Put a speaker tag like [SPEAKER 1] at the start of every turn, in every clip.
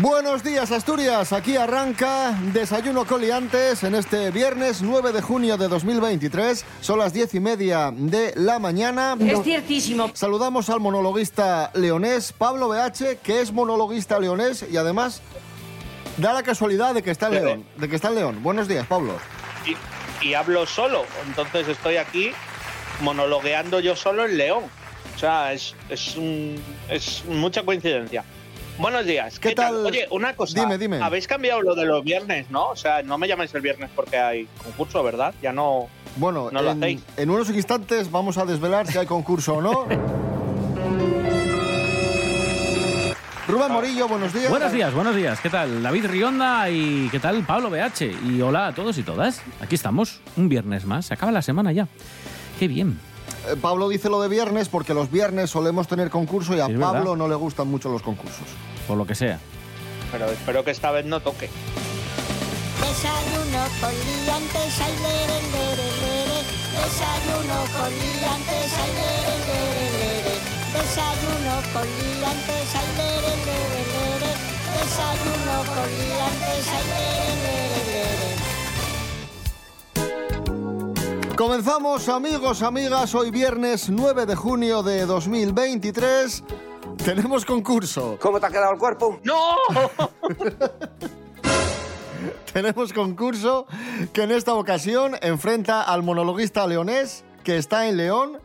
[SPEAKER 1] Buenos días Asturias, aquí arranca Desayuno Coliantes en este viernes 9 de junio de 2023, son las diez y media de la mañana.
[SPEAKER 2] Es ciertísimo.
[SPEAKER 1] Saludamos al monologuista leonés Pablo BH, que es monologuista leonés y además da la casualidad de que está en León. De que está en León. Buenos días, Pablo.
[SPEAKER 3] Y, y hablo solo, entonces estoy aquí monologueando yo solo en León. O sea, es, es, un- es mucha coincidencia. Buenos días.
[SPEAKER 1] ¿Qué tal?
[SPEAKER 3] Oye, una cosa.
[SPEAKER 1] Dime, dime.
[SPEAKER 3] Habéis cambiado lo de los viernes, ¿no? O sea, no me llamáis el viernes porque hay concurso, ¿verdad? Ya no.
[SPEAKER 1] Bueno,
[SPEAKER 3] No lo
[SPEAKER 1] en,
[SPEAKER 3] hacéis.
[SPEAKER 1] en unos instantes vamos a desvelar si hay concurso o no. Rubén Morillo, buenos días.
[SPEAKER 4] Buenos días, buenos días. ¿Qué tal? David Rionda y ¿qué tal Pablo BH? Y hola a todos y todas. Aquí estamos, un viernes más. Se acaba la semana ya. Qué bien.
[SPEAKER 1] Eh, Pablo dice lo de viernes porque los viernes solemos tener concurso y a
[SPEAKER 4] Sí, es verdad.
[SPEAKER 1] Pablo no le gustan mucho los concursos.
[SPEAKER 4] Por lo que sea.
[SPEAKER 3] Pero espero que esta vez no toque.
[SPEAKER 5] Desayuno con liantes, ay, lere, lere, lere. Desayuno con liantes, ay, lere, lere, lere. Desayuno con liantes, ay, lere, lere, lere. Desayuno con liantes, ay, lere, lere,
[SPEAKER 1] Comenzamos, amigos, amigas, hoy viernes 9 de junio de 2023. Tenemos concurso.
[SPEAKER 6] ¿Cómo te ha quedado el cuerpo?
[SPEAKER 3] ¡No!
[SPEAKER 1] Tenemos concurso que en esta ocasión enfrenta al monologuista leonés que está en León.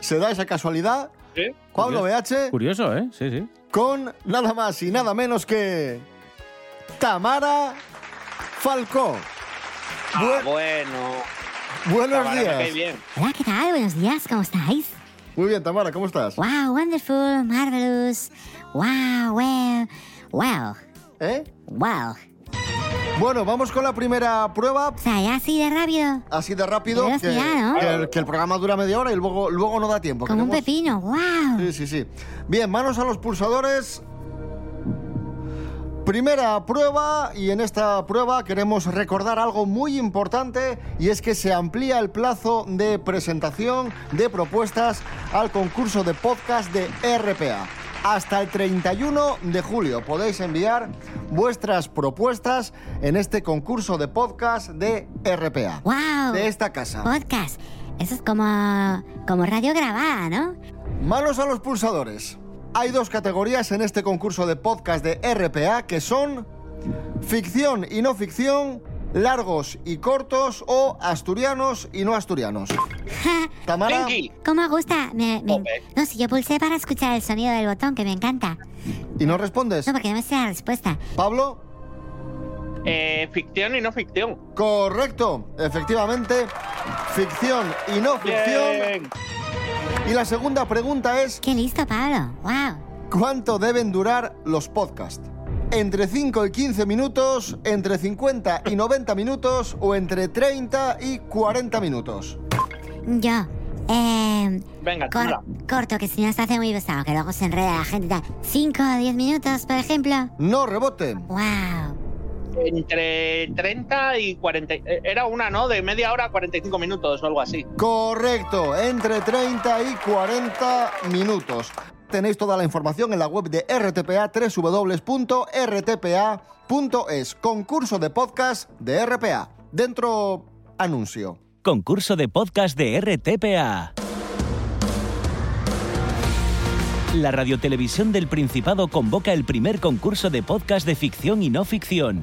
[SPEAKER 1] Se da esa casualidad.
[SPEAKER 3] ¿Sí?
[SPEAKER 1] Pablo BH
[SPEAKER 4] Curioso, ¿eh? Sí, sí.
[SPEAKER 1] con nada más y nada menos que Tamara Falcó.
[SPEAKER 3] Ah,
[SPEAKER 1] Bu-
[SPEAKER 3] bueno.
[SPEAKER 1] Buenos
[SPEAKER 3] Tamara, me cae
[SPEAKER 1] días.
[SPEAKER 3] bien.
[SPEAKER 7] Hola, ¿qué tal? Buenos días, ¿cómo estáis?
[SPEAKER 1] Muy bien, Tamara, ¿cómo estás?
[SPEAKER 7] Wow, wonderful, marvelous. Wow, well, wow,
[SPEAKER 1] ¿Eh?
[SPEAKER 7] wow.
[SPEAKER 1] Bueno, vamos con la primera prueba.
[SPEAKER 7] O sea, ya así de rápido,
[SPEAKER 1] Así de rápido que,
[SPEAKER 7] ¿no?
[SPEAKER 1] que el, que el programa dura media hora y luego, luego no da tiempo.
[SPEAKER 7] como un pepino. Wow.
[SPEAKER 1] Sí, sí, sí. Bien, manos a los pulsadores. Primera prueba y en esta prueba queremos recordar algo muy importante y es que se amplía el plazo de presentación de propuestas al concurso de podcast de RPA. Hasta el 31 de julio podéis enviar vuestras propuestas en este concurso de podcast de RPA.
[SPEAKER 7] Wow.
[SPEAKER 1] De esta casa.
[SPEAKER 7] Podcast. Eso es como, como radio grabada, ¿no?
[SPEAKER 1] Manos a los pulsadores. Hay dos categorías en este concurso de podcast de RPA que son ficción y no ficción, largos y cortos o asturianos y no asturianos. Tamara.
[SPEAKER 7] ¿Cómo me gusta? Me, me-. No, si yo pulsé para escuchar el sonido del botón, que me encanta.
[SPEAKER 1] ¿y no respondes?
[SPEAKER 7] No, porque no me sé la respuesta.
[SPEAKER 1] Pablo,
[SPEAKER 3] Eh, ficción y no ficción.
[SPEAKER 1] correcto. Efectivamente, ficción y no ficción.
[SPEAKER 3] Bien.
[SPEAKER 1] Y la segunda pregunta es,
[SPEAKER 7] Qué listo, Pablo. Wow.
[SPEAKER 1] ¿cuánto deben durar los podcasts? ¿Entre 5 y 15 minutos, entre 50 y 90 minutos o entre 30 y 40 minutos?
[SPEAKER 7] Yo. Eh,
[SPEAKER 3] Venga,
[SPEAKER 7] cor- corto, que si no se hace muy pesado, que luego se enreda la gente y tal. 5 o 10 minutos, por ejemplo.
[SPEAKER 1] No rebote.
[SPEAKER 7] Wow.
[SPEAKER 3] Entre 30 y 40. eh, Era una, ¿no? De media hora a 45 minutos o algo así.
[SPEAKER 1] Correcto, entre 30 y 40 minutos. Tenéis toda la información en la web de RTPA, www.rtpa.es. Concurso de podcast de RPA. Dentro, anuncio.
[SPEAKER 8] Concurso de podcast de RTPA. La Radiotelevisión del Principado convoca el primer concurso de podcast de ficción y no ficción.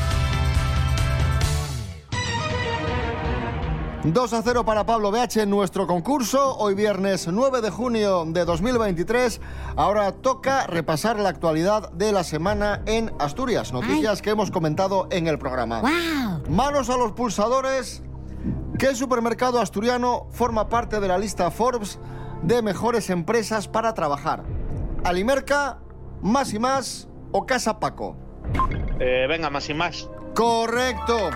[SPEAKER 1] 2 a 0 para Pablo BH en nuestro concurso. Hoy viernes 9 de junio de 2023. Ahora toca repasar la actualidad de la semana en Asturias. Noticias que hemos comentado en el programa.
[SPEAKER 7] ¡Wow!
[SPEAKER 1] Manos a los pulsadores. ¿Qué supermercado asturiano forma parte de la lista Forbes de mejores empresas para trabajar? ¿Alimerca, Más y Más o Casa Paco?
[SPEAKER 3] Eh, venga, más y más.
[SPEAKER 1] Correcto.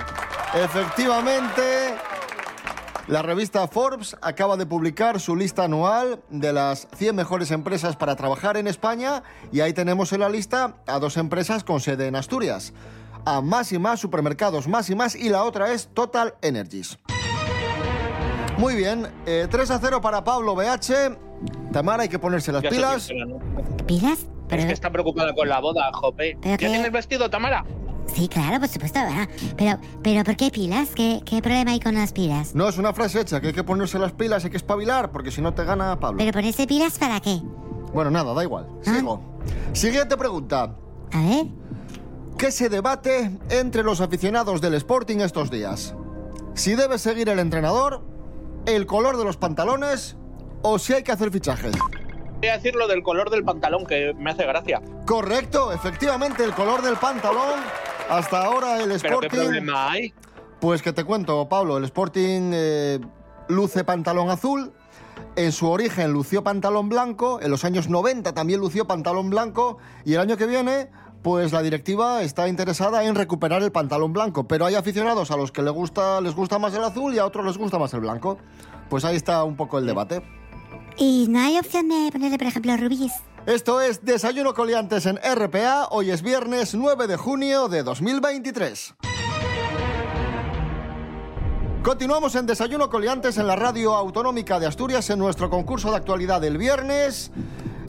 [SPEAKER 1] Efectivamente, la revista Forbes acaba de publicar su lista anual de las 100 mejores empresas para trabajar en España y ahí tenemos en la lista a dos empresas con sede en Asturias. A más y más supermercados, más y más y la otra es Total Energies. Muy bien, eh, 3 a 0 para Pablo BH. Tamara, hay que ponerse las
[SPEAKER 3] Ya
[SPEAKER 1] pilas.
[SPEAKER 7] ¿Pilas? Pero,
[SPEAKER 3] Es que está preocupada con la boda, Jope. ¿Ya
[SPEAKER 7] que-
[SPEAKER 3] tienes vestido, Tamara?
[SPEAKER 7] Sí, claro, por supuesto. ah, Pero, pero ¿por qué pilas? ¿Qué, ¿Qué problema hay con las pilas?
[SPEAKER 1] No, es una frase hecha, que hay que ponerse las pilas, hay que espabilar, porque si no te gana Pablo.
[SPEAKER 7] ¿Pero ponerse pilas para qué?
[SPEAKER 1] Bueno, nada, da igual. Sigo. Siguiente pregunta.
[SPEAKER 7] A ver.
[SPEAKER 1] ¿Qué se debate entre los aficionados del Sporting estos días? Si debe seguir el entrenador, el color de los pantalones o si hay que hacer fichajes.
[SPEAKER 3] Voy a decir lo del color del pantalón, que me hace gracia.
[SPEAKER 1] Correcto, efectivamente, el color del pantalón. Hasta ahora el
[SPEAKER 3] Pero ¿qué
[SPEAKER 1] Sporting...
[SPEAKER 3] problema hay?
[SPEAKER 1] Pues que te cuento, Pablo, el Sporting eh, luce pantalón azul. En su origen lució pantalón blanco, en los años 90 también lució pantalón blanco y el año que viene, pues la directiva está interesada en recuperar el pantalón blanco, pero hay aficionados a los que les gusta, les gusta más el azul y a otros les gusta más el blanco. Pues ahí está un poco el debate.
[SPEAKER 7] ¿Y no hay opción de ponerle, por ejemplo, rubíes?
[SPEAKER 1] Esto es Desayuno Coliantes en RPA, hoy es viernes 9 de junio de 2023. Continuamos en Desayuno Coliantes en la radio autonómica de Asturias en nuestro concurso de actualidad del viernes.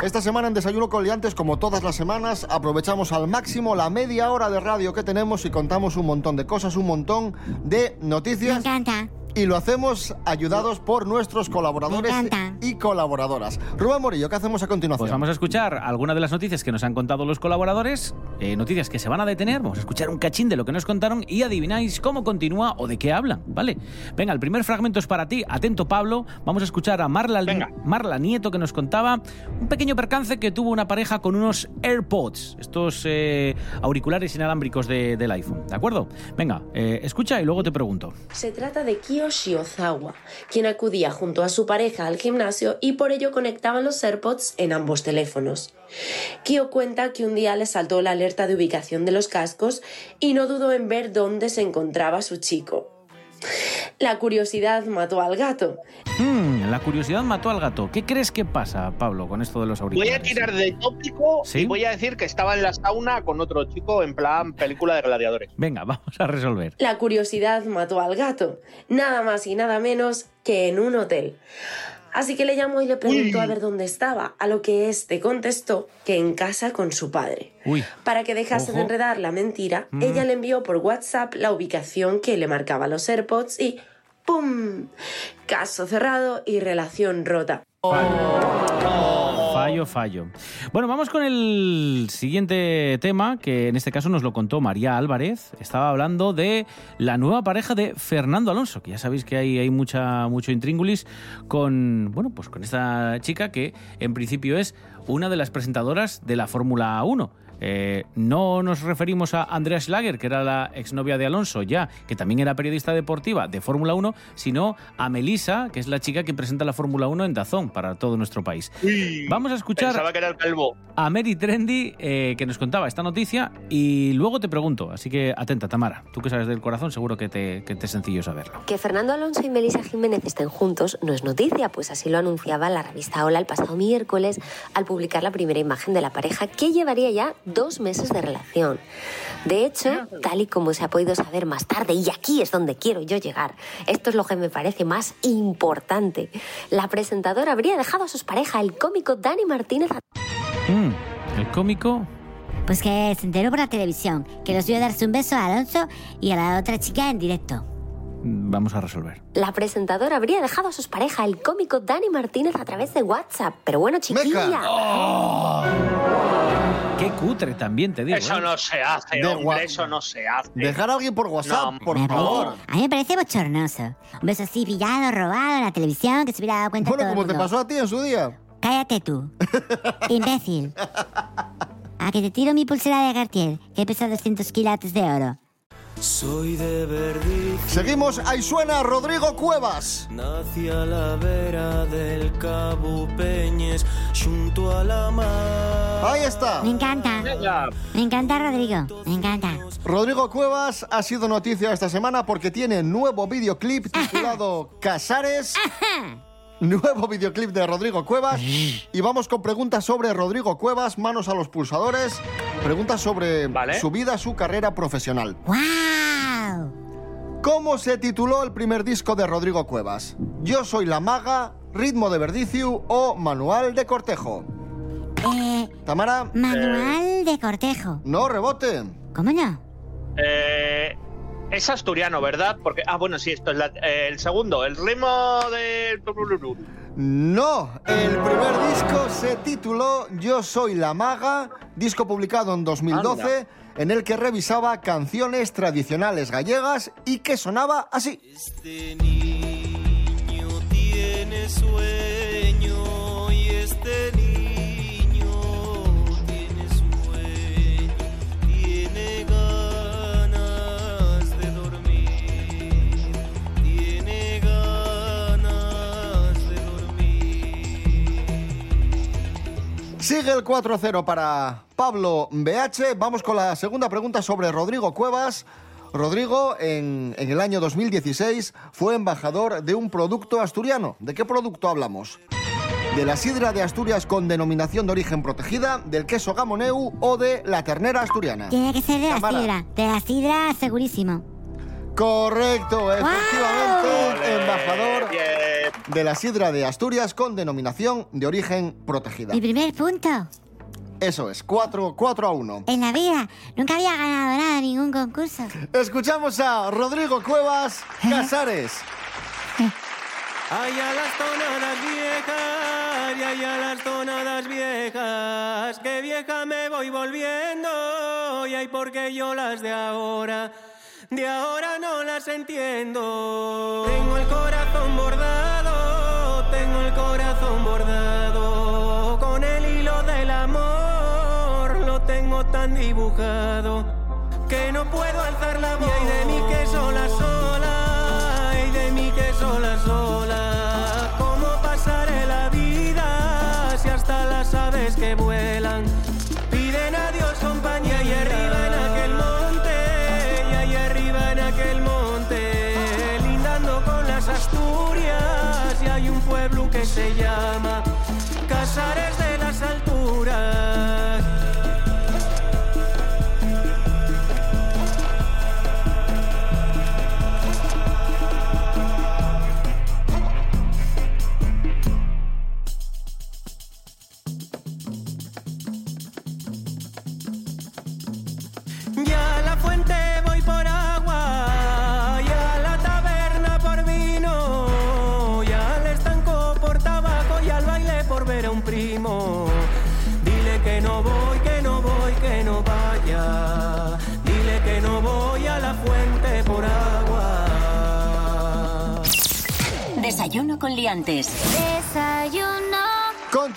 [SPEAKER 1] Esta semana en Desayuno Coliantes, como todas las semanas, aprovechamos al máximo la media hora de radio que tenemos y contamos un montón de cosas, un montón de
[SPEAKER 7] Me
[SPEAKER 1] noticias.
[SPEAKER 7] encanta.
[SPEAKER 1] Y lo hacemos ayudados por nuestros colaboradores y colaboradoras. Rubén Morillo, ¿qué hacemos a continuación?
[SPEAKER 4] Pues vamos a escuchar algunas de las noticias que nos han contado los colaboradores, eh, noticias que se van a detener, vamos a escuchar un cachín de lo que nos contaron y adivináis cómo continúa o de qué hablan, ¿vale? Venga, el primer fragmento es para ti, atento Pablo, vamos a escuchar a Marla,
[SPEAKER 3] Venga.
[SPEAKER 4] Marla Nieto que nos contaba un pequeño percance que tuvo una pareja con unos AirPods, estos eh, auriculares inalámbricos de- del iPhone, ¿de acuerdo? Venga, eh, escucha y luego te pregunto.
[SPEAKER 2] Se trata de Kiyoshi Ozawa, quien acudía junto a su pareja al gimnasio y por ello conectaban los AirPods en ambos teléfonos. Kyo cuenta que un día le saltó la alerta de ubicación de los cascos y no dudó en ver dónde se encontraba su chico. La curiosidad mató al gato.
[SPEAKER 4] Hmm, la curiosidad mató al gato. ¿Qué crees que pasa, Pablo, con esto de los
[SPEAKER 3] Voy
[SPEAKER 4] auriculares?
[SPEAKER 3] a tirar de tópico
[SPEAKER 4] ¿Sí?
[SPEAKER 3] y voy a decir que estaba en la sauna con otro chico en plan película de gladiadores.
[SPEAKER 4] Venga, vamos a resolver.
[SPEAKER 2] La curiosidad mató al gato, nada más y nada menos que en un hotel. Así que le llamó y le preguntó
[SPEAKER 3] Uy.
[SPEAKER 2] a ver dónde estaba, a lo que éste contestó que en casa con su padre.
[SPEAKER 4] Uy.
[SPEAKER 2] Para que dejase de enredar la mentira,
[SPEAKER 4] Mm.
[SPEAKER 2] ella le envió por WhatsApp la ubicación que le marcaba los AirPods y ¡pum! Caso cerrado y relación rota.
[SPEAKER 4] Fallo, fallo. Bueno, vamos con el siguiente tema, que en este caso nos lo contó María Álvarez. Estaba hablando de la nueva pareja de Fernando Alonso, que ya sabéis que hay, mucha, mucho intríngulis con, bueno, pues con esta chica que en principio es una de las presentadoras de la Fórmula 1. Eh, no nos referimos a Andrea Schlager, que era la exnovia de Alonso ya, que también era periodista deportiva de Fórmula 1, sino a Melissa, que es la chica que presenta la Fórmula 1 en Dazón para todo nuestro país. Vamos a escuchar
[SPEAKER 3] Pensaba que era el calvo.
[SPEAKER 4] a Mary Trendy, eh, que nos contaba esta noticia, y luego te pregunto, así que atenta, Tamara, tú que sabes del corazón, seguro que te, que te es sencillo saberlo.
[SPEAKER 6] Que Fernando Alonso y Melissa Jiménez estén juntos no es noticia, pues así lo anunciaba la revista Hola el pasado miércoles al publicar la primera imagen de la pareja que llevaría ya dos meses de relación. De hecho, tal y como se ha podido saber más tarde, y aquí es donde quiero yo llegar, esto es lo que me parece más importante. La presentadora habría dejado a sus pareja, el cómico Dani Martínez,
[SPEAKER 4] Mm, el cómico
[SPEAKER 7] Pues que se enteró por la televisión, que los vio darse un beso a Alonso y a la otra chica en directo.
[SPEAKER 4] mm, vamos a resolver.
[SPEAKER 6] La presentadora habría dejado a sus pareja, el cómico Dani Martínez, a través de WhatsApp. Pero bueno, chiquilla.
[SPEAKER 1] Meca.
[SPEAKER 4] Qué cutre también, te digo.
[SPEAKER 3] Eso
[SPEAKER 4] ¿eh?
[SPEAKER 3] no se hace,
[SPEAKER 1] De
[SPEAKER 3] hombre, eso no se hace.
[SPEAKER 1] Dejar a alguien por WhatsApp,
[SPEAKER 3] No,
[SPEAKER 1] por favor.
[SPEAKER 7] a mí me parece bochornoso. Un beso así pillado, robado en la televisión, que se hubiera dado cuenta
[SPEAKER 1] Bueno,
[SPEAKER 7] todo el
[SPEAKER 1] como te pasó a ti en su día.
[SPEAKER 7] Cállate tú. Imbécil. A que te tiro mi pulsera de Cartier, que pesa 200 quilates de oro.
[SPEAKER 9] Soy de Verdi,
[SPEAKER 1] Seguimos, ahí suena Rodrigo Cuevas.
[SPEAKER 9] nací a la vera del Cabo Peñes, junto a la mar.
[SPEAKER 1] Ahí está.
[SPEAKER 7] Me encanta.
[SPEAKER 3] Venga,
[SPEAKER 7] Me encanta, Rodrigo. Me encanta.
[SPEAKER 1] Rodrigo Cuevas ha sido noticia esta semana porque tiene nuevo videoclip titulado Casares. Nuevo videoclip de Rodrigo Cuevas. Y vamos con preguntas sobre Rodrigo Cuevas, manos a los pulsadores. Preguntas sobre
[SPEAKER 3] Vale.
[SPEAKER 1] su vida, su carrera profesional.
[SPEAKER 7] ¡Wow!
[SPEAKER 1] ¿Cómo se tituló el primer disco de Rodrigo Cuevas? Yo soy la maga, ritmo de Verdiciu o manual de cortejo.
[SPEAKER 7] Eh,
[SPEAKER 1] Tamara,
[SPEAKER 7] manual de cortejo.
[SPEAKER 1] no rebote.
[SPEAKER 7] ¿Cómo no?
[SPEAKER 3] eh, es asturiano, ¿verdad? Porque, ah, bueno, sí, esto es la- eh, el segundo, el ritmo de...
[SPEAKER 1] No, el primer disco se tituló Yo soy la maga, disco publicado en 2012, en el que revisaba canciones tradicionales gallegas y que sonaba así.
[SPEAKER 9] Este niño tiene sueño
[SPEAKER 1] Sigue el 4-0 para Pablo BH. Vamos con la segunda pregunta sobre Rodrigo Cuevas. Rodrigo, en, en el año 2016, fue embajador de un producto asturiano. ¿De qué producto hablamos? ¿De la sidra de Asturias con denominación de origen protegida, del queso gamoneu o de la ternera asturiana?
[SPEAKER 7] Tiene que ser de la sidra. De la sidra, segurísimo.
[SPEAKER 1] Correcto, efectivamente, embajador
[SPEAKER 3] Bien.
[SPEAKER 1] De la sidra de Asturias con denominación de origen protegida.
[SPEAKER 7] Mi primer punto.
[SPEAKER 1] Eso es, 4, 4 a 1.
[SPEAKER 7] En la vida. Nunca había ganado nada en ningún concurso.
[SPEAKER 1] Escuchamos a Rodrigo Cuevas Casares.
[SPEAKER 9] Ay, a las tonadas viejas, y ay, a las tonadas viejas, que vieja me voy volviendo, y ay, porque yo las de ahora, de ahora no las entiendo. Tengo el corazón bordado, tengo el corazón bordado, con el hilo del amor, lo tengo tan dibujado, que no puedo alzar la voz. Y de mí que sola, sola, ay de mí que sola, sola. ¿Cómo pasaré la vida si hasta las aves que vuelan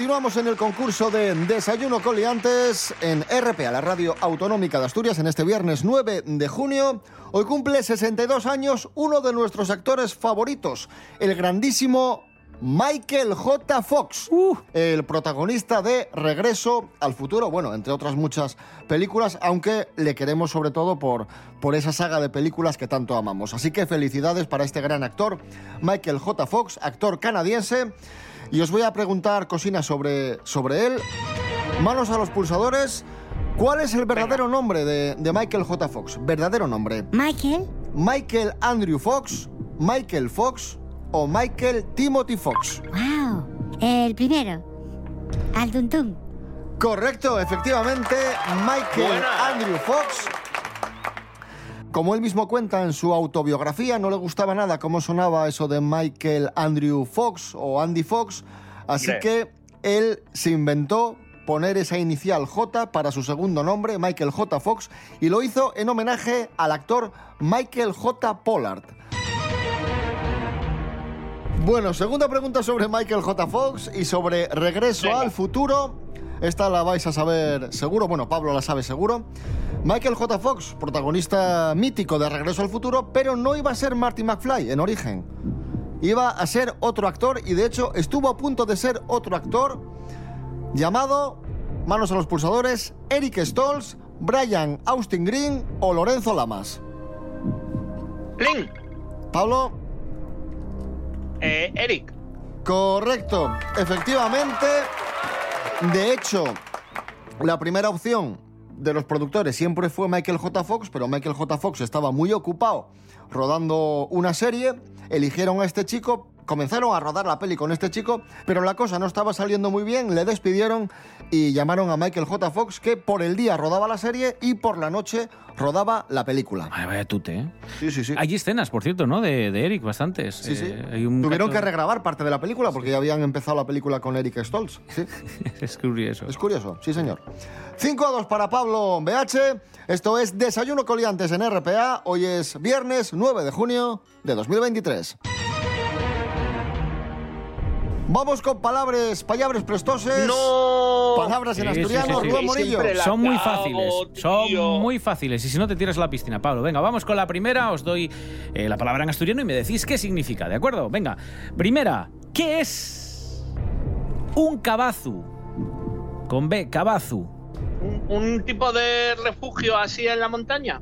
[SPEAKER 1] Continuamos en el concurso de Desayuno con Liantes en RPA, la radio autonómica de Asturias, en este viernes 9 de junio. Hoy cumple 62 años uno de nuestros actores favoritos, el grandísimo Michael J. Fox, el protagonista de Regreso al Futuro, bueno, entre otras muchas películas, aunque le queremos sobre todo por, por esa saga de películas que tanto amamos. Así que felicidades para este gran actor, Michael J. Fox, actor canadiense. Y os voy a preguntar cosinas sobre, sobre él. Manos a los pulsadores. ¿Cuál es el verdadero nombre de, de Michael J. Fox? Verdadero nombre.
[SPEAKER 7] Michael.
[SPEAKER 1] Michael Andrew Fox, Michael Fox o Michael Timothy Fox.
[SPEAKER 7] Wow. El primero. Al tuntún.
[SPEAKER 1] Correcto, efectivamente, Michael
[SPEAKER 3] Buena.
[SPEAKER 1] Andrew Fox. Como él mismo cuenta en su autobiografía, no le gustaba nada cómo sonaba eso de Michael Andrew Fox o Andy Fox, así que él se inventó poner esa inicial J para su segundo nombre, Michael J. Fox, y lo hizo en homenaje al actor Michael J. Pollard. Bueno, segunda pregunta sobre Michael J. Fox y sobre Regreso
[SPEAKER 3] Venga.
[SPEAKER 1] al futuro. Esta la vais a saber seguro, bueno, Pablo la sabe seguro. Michael J. Fox, protagonista mítico de Regreso al futuro, pero no iba a ser Marty McFly en origen. Iba a ser otro actor y de hecho estuvo a punto de ser otro actor llamado, manos a los pulsadores, Eric Stoltz, Brian Austin Green o Lorenzo Lamas.
[SPEAKER 3] Link,
[SPEAKER 1] Pablo,
[SPEAKER 3] eh, Eric.
[SPEAKER 1] Correcto, efectivamente. De hecho, la primera opción de los productores siempre fue Michael J. Fox, pero Michael J. Fox estaba muy ocupado rodando una serie. Eligieron a este chico, comenzaron a rodar la peli con este chico, pero la cosa no estaba saliendo muy bien, le despidieron y llamaron a Michael J. Fox, que por el día rodaba la serie y por la noche rodaba la película.
[SPEAKER 4] Ay, vaya tute, ¿eh?
[SPEAKER 1] Sí, sí, sí.
[SPEAKER 4] Hay escenas, por cierto, ¿no? De, de Eric, bastantes.
[SPEAKER 1] Sí, sí.
[SPEAKER 4] Eh, hay un
[SPEAKER 1] Tuvieron
[SPEAKER 4] cacho-
[SPEAKER 1] que regrabar parte de la película porque ya habían empezado la película con Eric Stoltz. Sí.
[SPEAKER 4] es curioso.
[SPEAKER 1] Es curioso, sí señor. 5 a 2 para Pablo BH. Esto es Desayuno Coliantes en RPA. Hoy es viernes 9 de junio de 2023. Vamos con palabras, palabras prestoses.
[SPEAKER 3] No.
[SPEAKER 1] Palabras en
[SPEAKER 4] Sí,
[SPEAKER 1] asturiano,
[SPEAKER 4] sí, sí.
[SPEAKER 1] Rubén Morillo.
[SPEAKER 4] Son muy fáciles,
[SPEAKER 3] tío.
[SPEAKER 4] son muy fáciles. Y si no te tiras a la piscina, Pablo. Venga, vamos con la primera. Os doy eh, la palabra en asturiano y me decís qué significa, ¿de acuerdo? Venga, primera, ¿qué es un cabazu? Con B, cabazu.
[SPEAKER 3] ¿Un, un tipo de refugio así en la montaña?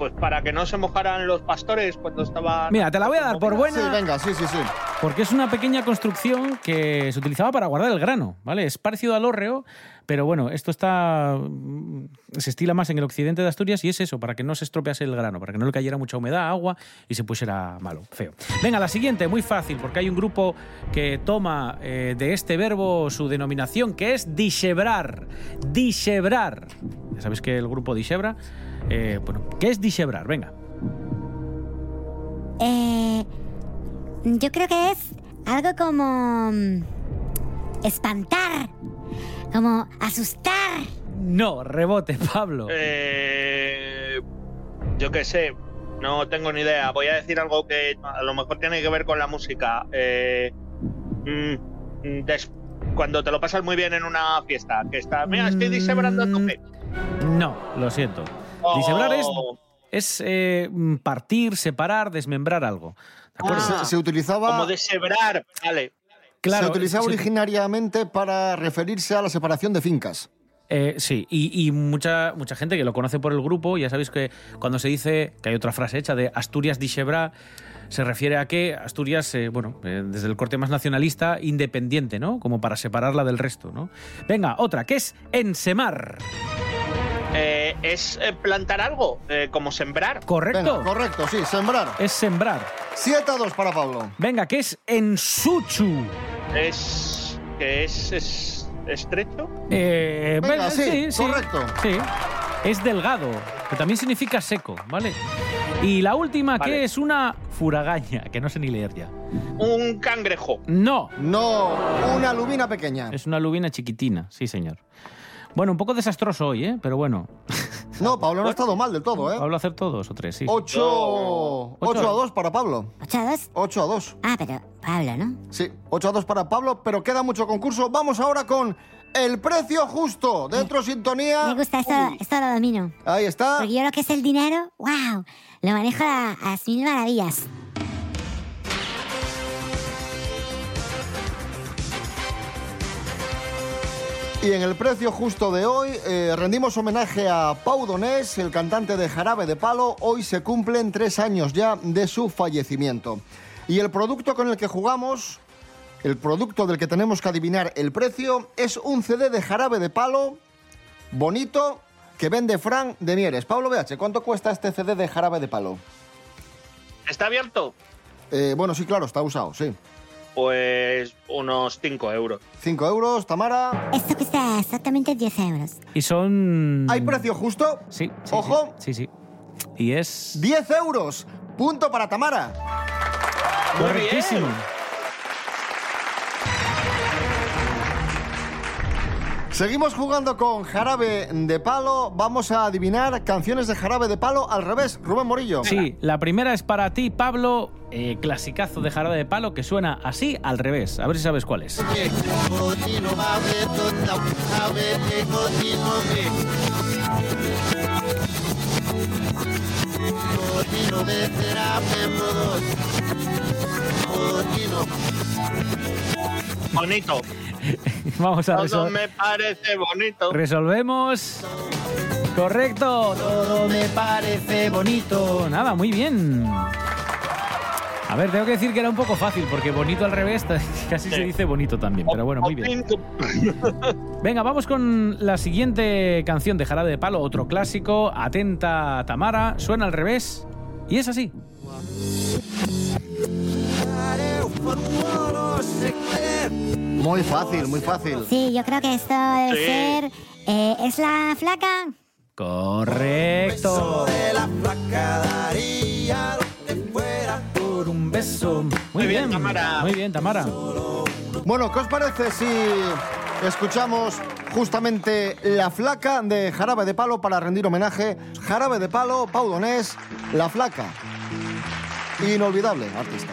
[SPEAKER 3] Pues para que no se mojaran los pastores cuando estaban.
[SPEAKER 4] Mira, te la voy a dar por
[SPEAKER 1] Sí,
[SPEAKER 4] buena
[SPEAKER 1] venga, sí, sí, sí.
[SPEAKER 4] porque es una pequeña construcción que se utilizaba para guardar el grano, ¿vale? Es parecido al hórreo, pero bueno, esto está mm, se estila más en el occidente de Asturias y es eso, para que no se estropease el grano, para que no le cayera mucha humedad, agua y se pusiera malo, feo. Venga, la siguiente, muy fácil, porque hay un grupo que toma eh, de este verbo su denominación, que es dishebrar. Dishebrar. Ya sabéis que el grupo dishebra, eh, bueno, ¿qué es dishebrar? Venga.
[SPEAKER 7] Eh, yo creo que es algo como... mm, espantar. Como asustar.
[SPEAKER 4] No, rebote, Pablo.
[SPEAKER 3] Eh, yo qué sé, no tengo ni idea. Voy a decir algo que a lo mejor tiene que ver con la música. Eh, mm, des- cuando te lo pasas muy bien en una fiesta, que está, mira, estoy disebrando a tope.
[SPEAKER 4] No, lo siento. Dishebrar es, es eh, partir, separar, desmembrar algo. ¿De acuerdo?
[SPEAKER 3] Ah,
[SPEAKER 1] Se, se utilizaba,
[SPEAKER 3] Como deshebrar, vale.
[SPEAKER 4] Claro,
[SPEAKER 1] se utilizaba
[SPEAKER 4] se-
[SPEAKER 1] originariamente para referirse a la separación de fincas.
[SPEAKER 4] Eh, sí, y, y mucha, mucha gente que lo conoce por el grupo, ya sabéis que cuando se dice, que hay otra frase hecha de Asturias dishebrar, se refiere a que Asturias, eh, bueno, eh, desde el corte más nacionalista, independiente, ¿no? Como para separarla del resto, ¿no? Venga, otra, que es ensemar.
[SPEAKER 3] Eh, es eh, plantar algo, eh, como sembrar.
[SPEAKER 4] ¿Correcto?
[SPEAKER 1] Venga, correcto, sí, sembrar.
[SPEAKER 4] es sembrar.
[SPEAKER 1] 7 a 2 para Pablo.
[SPEAKER 4] Venga, que es ensuchu.
[SPEAKER 3] Es. que es, es estrecho.
[SPEAKER 4] Eh,
[SPEAKER 1] Venga,
[SPEAKER 4] venga,
[SPEAKER 1] sí, correcto.
[SPEAKER 4] Sí. Es delgado, que también significa seco, ¿vale? Y la última, que
[SPEAKER 3] Vale.
[SPEAKER 4] es una furagaña, que no sé ni leer ya.
[SPEAKER 3] Un cangrejo.
[SPEAKER 4] No,
[SPEAKER 1] No, una lubina pequeña.
[SPEAKER 4] es una lubina chiquitina, sí, señor. Bueno, un poco desastroso hoy, ¿eh? Pero bueno,
[SPEAKER 1] No, Pablo no ha estado mal del todo, ¿eh?
[SPEAKER 4] Pablo hacer todos o tres, sí.
[SPEAKER 1] 8,
[SPEAKER 4] Ocho.
[SPEAKER 1] 8 a 2 para Pablo.
[SPEAKER 7] ¿Ocho a dos?
[SPEAKER 1] 8 a 2.
[SPEAKER 7] Ah, pero Pablo, ¿no?
[SPEAKER 1] Sí, 8 a 2 para Pablo, pero queda mucho concurso. Vamos ahora con el precio justo. Dentro sintonía.
[SPEAKER 7] Me gusta, esto,
[SPEAKER 1] Uy,
[SPEAKER 7] esto lo domino.
[SPEAKER 1] Ahí está.
[SPEAKER 7] Porque yo lo que es el dinero, wow, lo manejo a, a las mil maravillas.
[SPEAKER 1] Y en el precio justo de hoy eh, rendimos homenaje a Pau Donés, el cantante de Jarabe de Palo. Hoy se cumplen tres años ya de su fallecimiento. Y el producto con el que jugamos, el producto del que tenemos que adivinar el precio, es un CD de Jarabe de Palo bonito que vende Fran de Mieres. Pablo BH, ¿cuánto cuesta este CD de Jarabe de Palo?
[SPEAKER 3] ¿Está abierto?
[SPEAKER 1] Eh, bueno, sí, claro, está usado, sí.
[SPEAKER 3] Pues unos 5 euros.
[SPEAKER 1] 5 euros, Tamara.
[SPEAKER 7] Esto cuesta exactamente 10 euros.
[SPEAKER 4] Y son...
[SPEAKER 1] ¿Hay precio justo?
[SPEAKER 4] Sí, sí,
[SPEAKER 1] Ojo.
[SPEAKER 4] Sí, sí. sí. Y es...
[SPEAKER 1] 10 euros. Punto para Tamara.
[SPEAKER 3] Muy
[SPEAKER 4] Correctísimo.
[SPEAKER 1] Seguimos jugando con Jarabe de Palo. Vamos a adivinar canciones de Jarabe de Palo al revés. Rubén Morillo.
[SPEAKER 4] Sí, la primera es para ti, Pablo. eh, clasicazo de jarabe de palo que suena así al revés. A ver si sabes cuál es.
[SPEAKER 3] Bonito.
[SPEAKER 4] Vamos a
[SPEAKER 3] Todo
[SPEAKER 4] resolver.
[SPEAKER 3] me parece bonito.
[SPEAKER 4] Resolvemos. Correcto. Todo me parece bonito. Nada, muy bien. A ver, tengo que decir que era un poco fácil, porque bonito al revés casi se dice bonito también, pero bueno, muy bien. Venga, vamos con la siguiente canción de Jarabe de Palo, otro clásico. Atenta, Tamara. Suena al revés. Y es así.
[SPEAKER 1] Muy fácil, muy fácil.
[SPEAKER 7] Sí, yo creo que esto debe
[SPEAKER 1] Sí.
[SPEAKER 7] ser... eh, ¿Es la flaca?
[SPEAKER 4] Correcto. Por un beso. Muy bien, Tamara. Muy bien, Tamara.
[SPEAKER 1] Bueno, ¿qué os parece si escuchamos justamente La Flaca de Jarabe de Palo para rendir homenaje? Jarabe de Palo, Pau Donés, La Flaca. Inolvidable artista.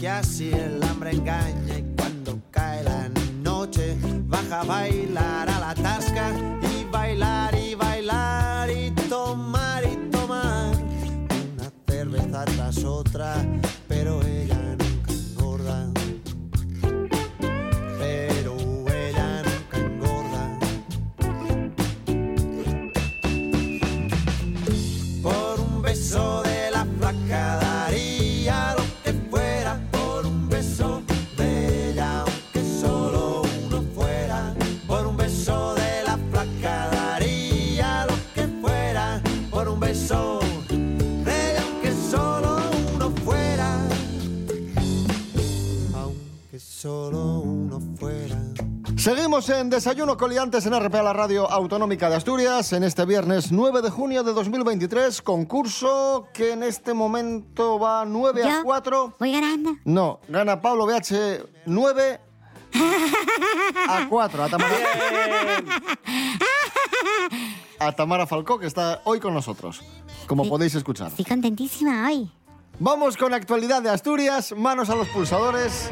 [SPEAKER 10] Que así el hambre engaña y cuando cae la noche baja a
[SPEAKER 1] Seguimos en Desayuno Coliantes en RPA, la radio autonómica de Asturias, en este viernes 9 de junio de 2023, concurso que en este momento va 9 a
[SPEAKER 7] ¿Yo?
[SPEAKER 1] 4.
[SPEAKER 7] ¿Voy ganando?
[SPEAKER 1] No, gana Pablo BH 9 a 4. A Tamara, a Tamara Falcó, que está hoy con nosotros, como podéis escuchar.
[SPEAKER 7] Estoy contentísima hoy.
[SPEAKER 1] Vamos con actualidad de Asturias, manos a los pulsadores.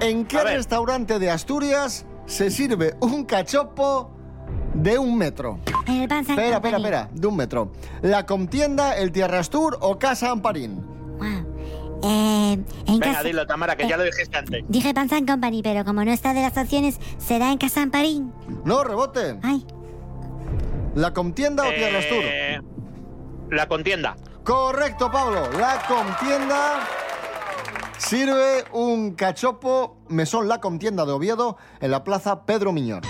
[SPEAKER 1] ¿En qué restaurante de Asturias se sirve un cachopo de un metro?
[SPEAKER 7] En el
[SPEAKER 1] Espera, espera, espera, de un metro. ¿La Contienda, el Tierrastur o Casa Amparín?
[SPEAKER 7] Eh, en
[SPEAKER 3] Venga,
[SPEAKER 7] casa...
[SPEAKER 3] dilo, Tamara, que ya lo dijiste antes.
[SPEAKER 7] Dije Pan San Company, pero como no está de las opciones, será en Casa Amparín.
[SPEAKER 1] No, rebote.
[SPEAKER 7] Ay.
[SPEAKER 1] ¿La Contienda o Tierrastur?
[SPEAKER 3] Eh, la contienda.
[SPEAKER 1] Correcto, Pablo. La Contienda sirve un cachopo mesón La Contienda de Oviedo en la plaza Pedro Miñón.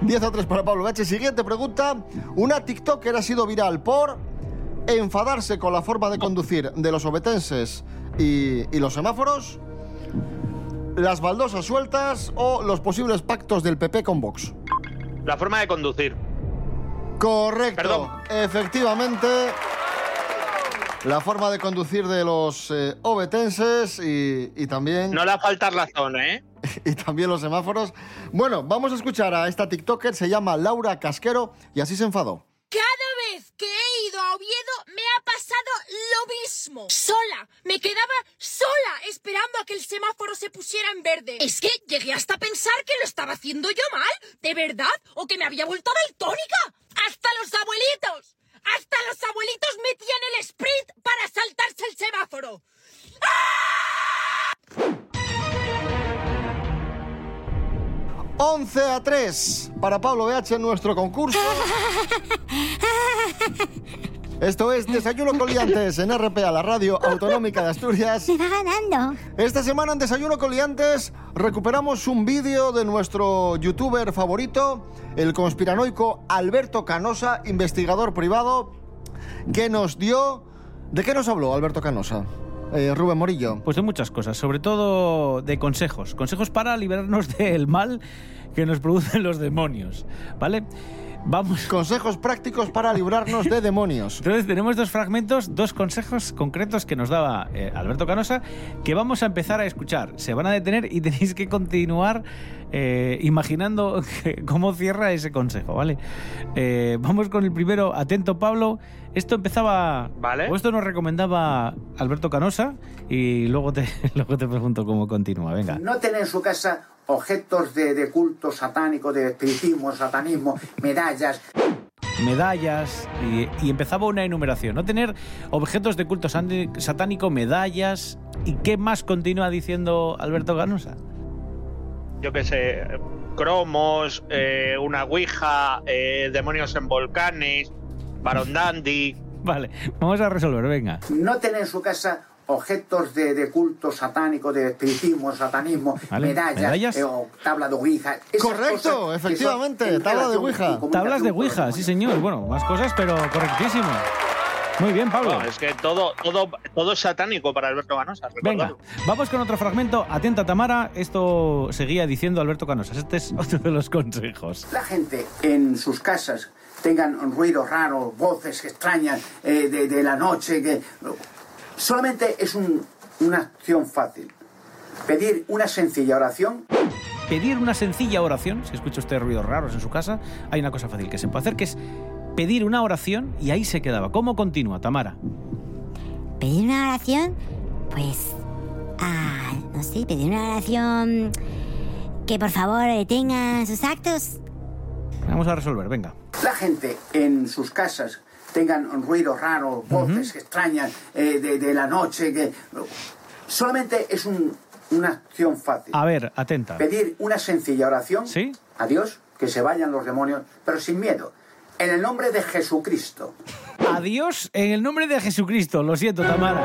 [SPEAKER 1] 10 a 3 para Pablo H. Siguiente pregunta. Una TikToker ha sido viral por enfadarse con la forma de conducir de los obetenses y, y los semáforos, las baldosas sueltas o los posibles pactos del PP con Vox.
[SPEAKER 3] La forma de conducir.
[SPEAKER 1] Correcto.
[SPEAKER 3] Perdón.
[SPEAKER 1] Efectivamente. La forma de conducir de los eh, obetenses y, y también,
[SPEAKER 3] No le va a faltar razón, ¿eh?
[SPEAKER 1] y también los semáforos. Bueno, vamos a escuchar a esta TikToker, se llama Laura Casquero y así se enfadó.
[SPEAKER 11] Cada vez que he ido a Oviedo me ha pasado lo mismo. Sola. Me quedaba sola esperando a que el semáforo se pusiera en verde. Es que llegué hasta a pensar que lo estaba haciendo yo mal. ¿De verdad? ¿O que me había vuelto daltónica? ¡Hasta los abuelitos! ¡Hasta los abuelitos metían el sprint para saltarse el semáforo!
[SPEAKER 1] 11 a 3 para Pablo BH en nuestro concurso. Esto es Desayuno con Liantes en RPA, la radio autonómica de Asturias.
[SPEAKER 7] Me va ganando.
[SPEAKER 1] Esta semana en Desayuno con Liantes recuperamos un vídeo de nuestro youtuber favorito, el conspiranoico Alberto Canosa, investigador privado, que nos dio... ¿De qué nos habló Alberto Canosa? Eh, Rubén Morillo.
[SPEAKER 4] Pues de muchas cosas, sobre todo de consejos. Consejos para librarnos del mal que nos producen los demonios, ¿vale? Vamos.
[SPEAKER 1] Consejos prácticos para librarnos de demonios.
[SPEAKER 4] Entonces tenemos dos fragmentos, dos consejos concretos que nos daba eh, Alberto Canosa que vamos a empezar a escuchar. Se van a detener y tenéis que continuar eh, imaginando que- cómo cierra ese consejo, ¿vale? Eh, vamos con el primero. Atento, Pablo. Esto empezaba...
[SPEAKER 3] Vale.
[SPEAKER 4] O esto nos recomendaba Alberto Canosa y luego te, luego te pregunto cómo continúa. Venga.
[SPEAKER 12] No tener en su casa objetos de, de culto satánico, de espiritismo, satanismo, medallas.
[SPEAKER 4] medallas y, y empezaba una enumeración. No tener objetos de culto satánico, medallas. ¿Y qué más continúa diciendo Alberto Ganosa?
[SPEAKER 3] Yo qué sé, cromos, eh, una ouija, eh, demonios en volcanes, Baron Dandy.
[SPEAKER 4] Vale, vamos a resolver, venga.
[SPEAKER 12] No tener en su casa objetos de, de culto satánico, de espiritismo, satanismo,
[SPEAKER 4] Vale,
[SPEAKER 12] medallas,
[SPEAKER 4] medallas.
[SPEAKER 12] eh, o tabla de ouija.
[SPEAKER 1] Correcto, efectivamente,
[SPEAKER 12] en
[SPEAKER 1] tabla de ouija.
[SPEAKER 4] Tablas de Ouija, sí señor. Bueno, más cosas, pero correctísimo. Muy bien, Pablo.
[SPEAKER 3] No, es que todo, todo, todo es satánico para Alberto Ganosa.
[SPEAKER 4] Venga, vamos con otro fragmento. Atenta, Tamara. Esto seguía diciendo Alberto Canosas. Este es otro de los consejos.
[SPEAKER 12] La gente en sus casas tengan ruidos raros, voces extrañas eh, de, de la noche, que solamente es un- una acción fácil. Pedir una sencilla oración
[SPEAKER 4] Pedir una sencilla oración. Si escucha usted ruidos raros en su casa, hay una cosa fácil que se puede hacer, que es pedir una oración y ahí se quedaba. ¿Cómo continúa, Tamara?
[SPEAKER 7] ¿Pedir una oración? Pues... Ah, no sé, pedir una oración... Que por favor detengan sus actos.
[SPEAKER 4] Vamos a resolver, venga.
[SPEAKER 12] la gente en sus casas tengan ruidos raros, voces extrañas eh, de, de la noche, que solamente es un- una acción fácil.
[SPEAKER 4] A ver, atenta.
[SPEAKER 12] Pedir una sencilla oración
[SPEAKER 4] ¿Sí?
[SPEAKER 12] a Dios, que se vayan los demonios, pero sin miedo. En el nombre de Jesucristo.
[SPEAKER 4] Adiós en el nombre de Jesucristo. Lo siento, Tamara.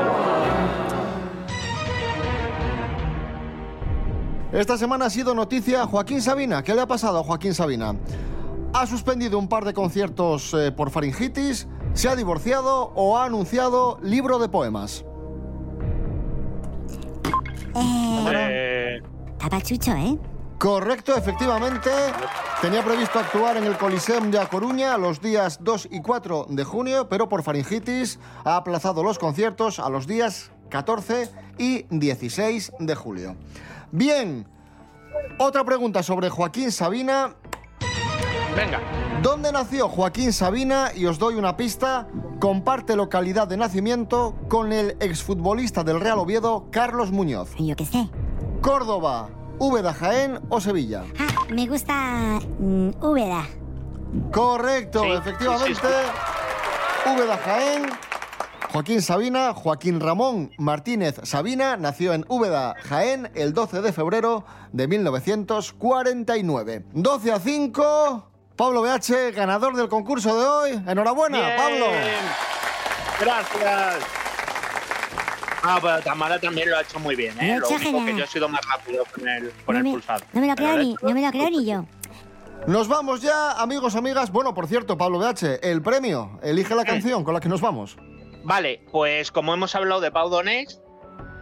[SPEAKER 1] Esta semana ha sido noticia Joaquín Sabina. ¿Qué le ha pasado a Joaquín Sabina? Ha suspendido un par de conciertos eh, por faringitis, se ha divorciado o ha anunciado libro de poemas.
[SPEAKER 7] Eh,
[SPEAKER 3] Eh,
[SPEAKER 7] tapachucho, ¿eh?
[SPEAKER 1] Correcto, efectivamente. Tenía previsto actuar en el Coliseum de A Coruña los días 2 y 4 de junio, pero por faringitis ha aplazado los conciertos a los días 14 y 16 de julio. Bien, otra pregunta sobre Joaquín Sabina.
[SPEAKER 3] Venga.
[SPEAKER 1] ¿Dónde nació Joaquín Sabina? Y os doy una pista. Comparte localidad de nacimiento con el exfutbolista del Real Oviedo, Carlos Muñoz.
[SPEAKER 7] Yo qué sé.
[SPEAKER 1] Córdoba, Úbeda Jaén o Sevilla.
[SPEAKER 7] Ah, me gusta... mm, Úbeda.
[SPEAKER 1] Correcto,
[SPEAKER 3] Sí,
[SPEAKER 1] efectivamente.
[SPEAKER 3] sí, sí,
[SPEAKER 1] Úbeda Jaén. Joaquín Sabina, Joaquín Ramón Martínez Sabina, nació en Úbeda, Jaén, el 12 de febrero de 1949. 12 a 5. Pablo BH, ganador del concurso de hoy. Enhorabuena,
[SPEAKER 3] Bien.
[SPEAKER 1] Pablo.
[SPEAKER 3] Gracias. Ah, pero Tamara también lo ha hecho muy bien, ¿eh? Lo único que yo he sido más rápido con el, con
[SPEAKER 7] no,
[SPEAKER 3] el
[SPEAKER 7] me,
[SPEAKER 3] pulsado.
[SPEAKER 7] no me lo creo ni, no me lo creo ni yo.
[SPEAKER 1] Nos vamos ya, amigos, amigas. Bueno, por cierto, Pablo BH, el premio. Elige la canción con la que nos vamos.
[SPEAKER 3] Vale, pues como hemos hablado de Pau Donés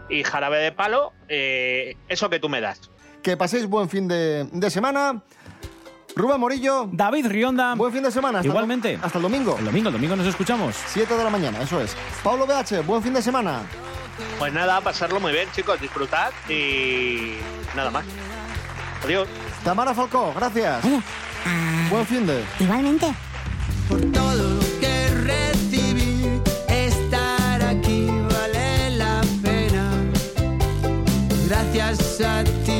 [SPEAKER 3] y Jarabe de Palo, eh, eso que tú me das.
[SPEAKER 1] Que paséis buen fin de, de semana. Rubén Morillo.
[SPEAKER 4] David Rionda.
[SPEAKER 1] Buen fin de semana. Hasta el-
[SPEAKER 4] Igualmente.
[SPEAKER 1] hasta el domingo.
[SPEAKER 4] El domingo, el domingo nos escuchamos.
[SPEAKER 1] 7 de la mañana, eso es. Pablo BH, buen fin de semana.
[SPEAKER 3] Pues nada, pasarlo muy bien, chicos, disfrutad y nada más. Adiós.
[SPEAKER 1] Tamara Falcó, gracias.
[SPEAKER 7] Oye, ah,
[SPEAKER 1] Buen fin de.
[SPEAKER 7] igualmente.
[SPEAKER 10] por todo lo que recibí. Estar aquí vale la pena. Gracias a ti